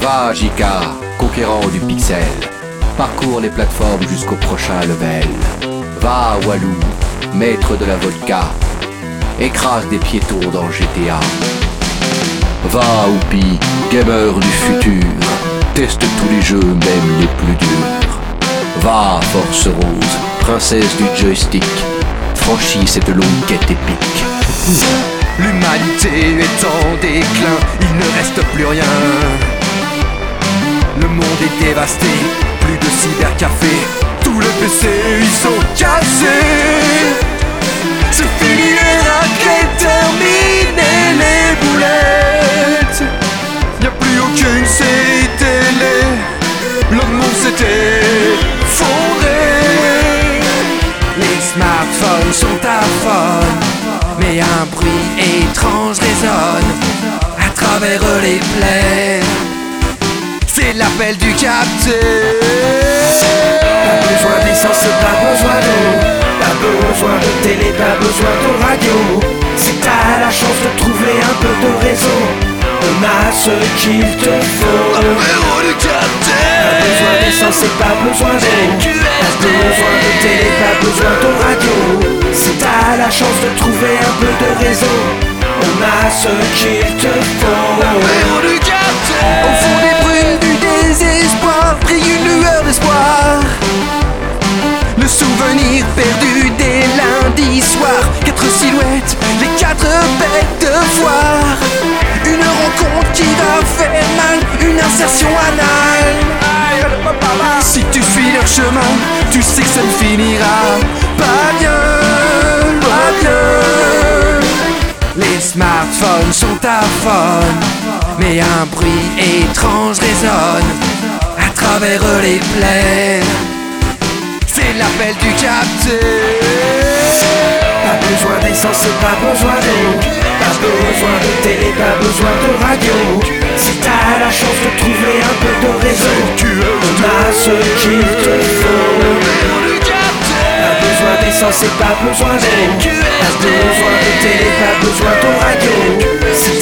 Va, JK, conquérant du pixel. Parcours les plateformes jusqu'au prochain level. Va, Walou, maître de la vodka. Écrase des piétons dans GTA. Va, Oupi, gamer du futur. Teste tous les jeux, même les plus durs. Va, Force Rose, princesse du joystick. Franchis cette longue quête épique. L'humanité est en déclin, il ne reste plus rien. Le dévasté, plus de cybercafé. Tous les PC ils sont cassés. C'est fini les raquettes, terminé les boulettes. Y a plus aucune série télé. Le monde s'était fondé. Les smartphones sont à fond mais un bruit étrange résonne à travers les plaines. C'est l'appel du capteur. Pas besoin d'essence, pas besoin d'eau, pas besoin de télé, pas besoin de radio. Si t'as la chance de trouver un peu de réseau, on a ce qu'il te faut. L'apéro du capteur. Pas besoin d'essence pas besoin d'eau, pas besoin de télé, pas besoin de radio. Si t'as la chance de trouver un peu de réseau, on a ce qu'il te faut. Quatre silhouettes, les quatre bêtes de foire. Une rencontre qui va faire mal, une insertion anale. Si tu suis leur chemin, tu sais que ça ne finira pas bien, pas bien. Les smartphones sont à fond, mais un bruit étrange résonne à travers les plaines. C'est l'appel du capteur. D'essence et pas besoin d'eau Pas besoin de télé, pas besoin de radio. Si t'as la chance de trouver un peu de réseau On a ce qu'il te faut Pas besoin d'essence et pas besoin d'eau Pas besoin de télé, pas besoin de radio. Si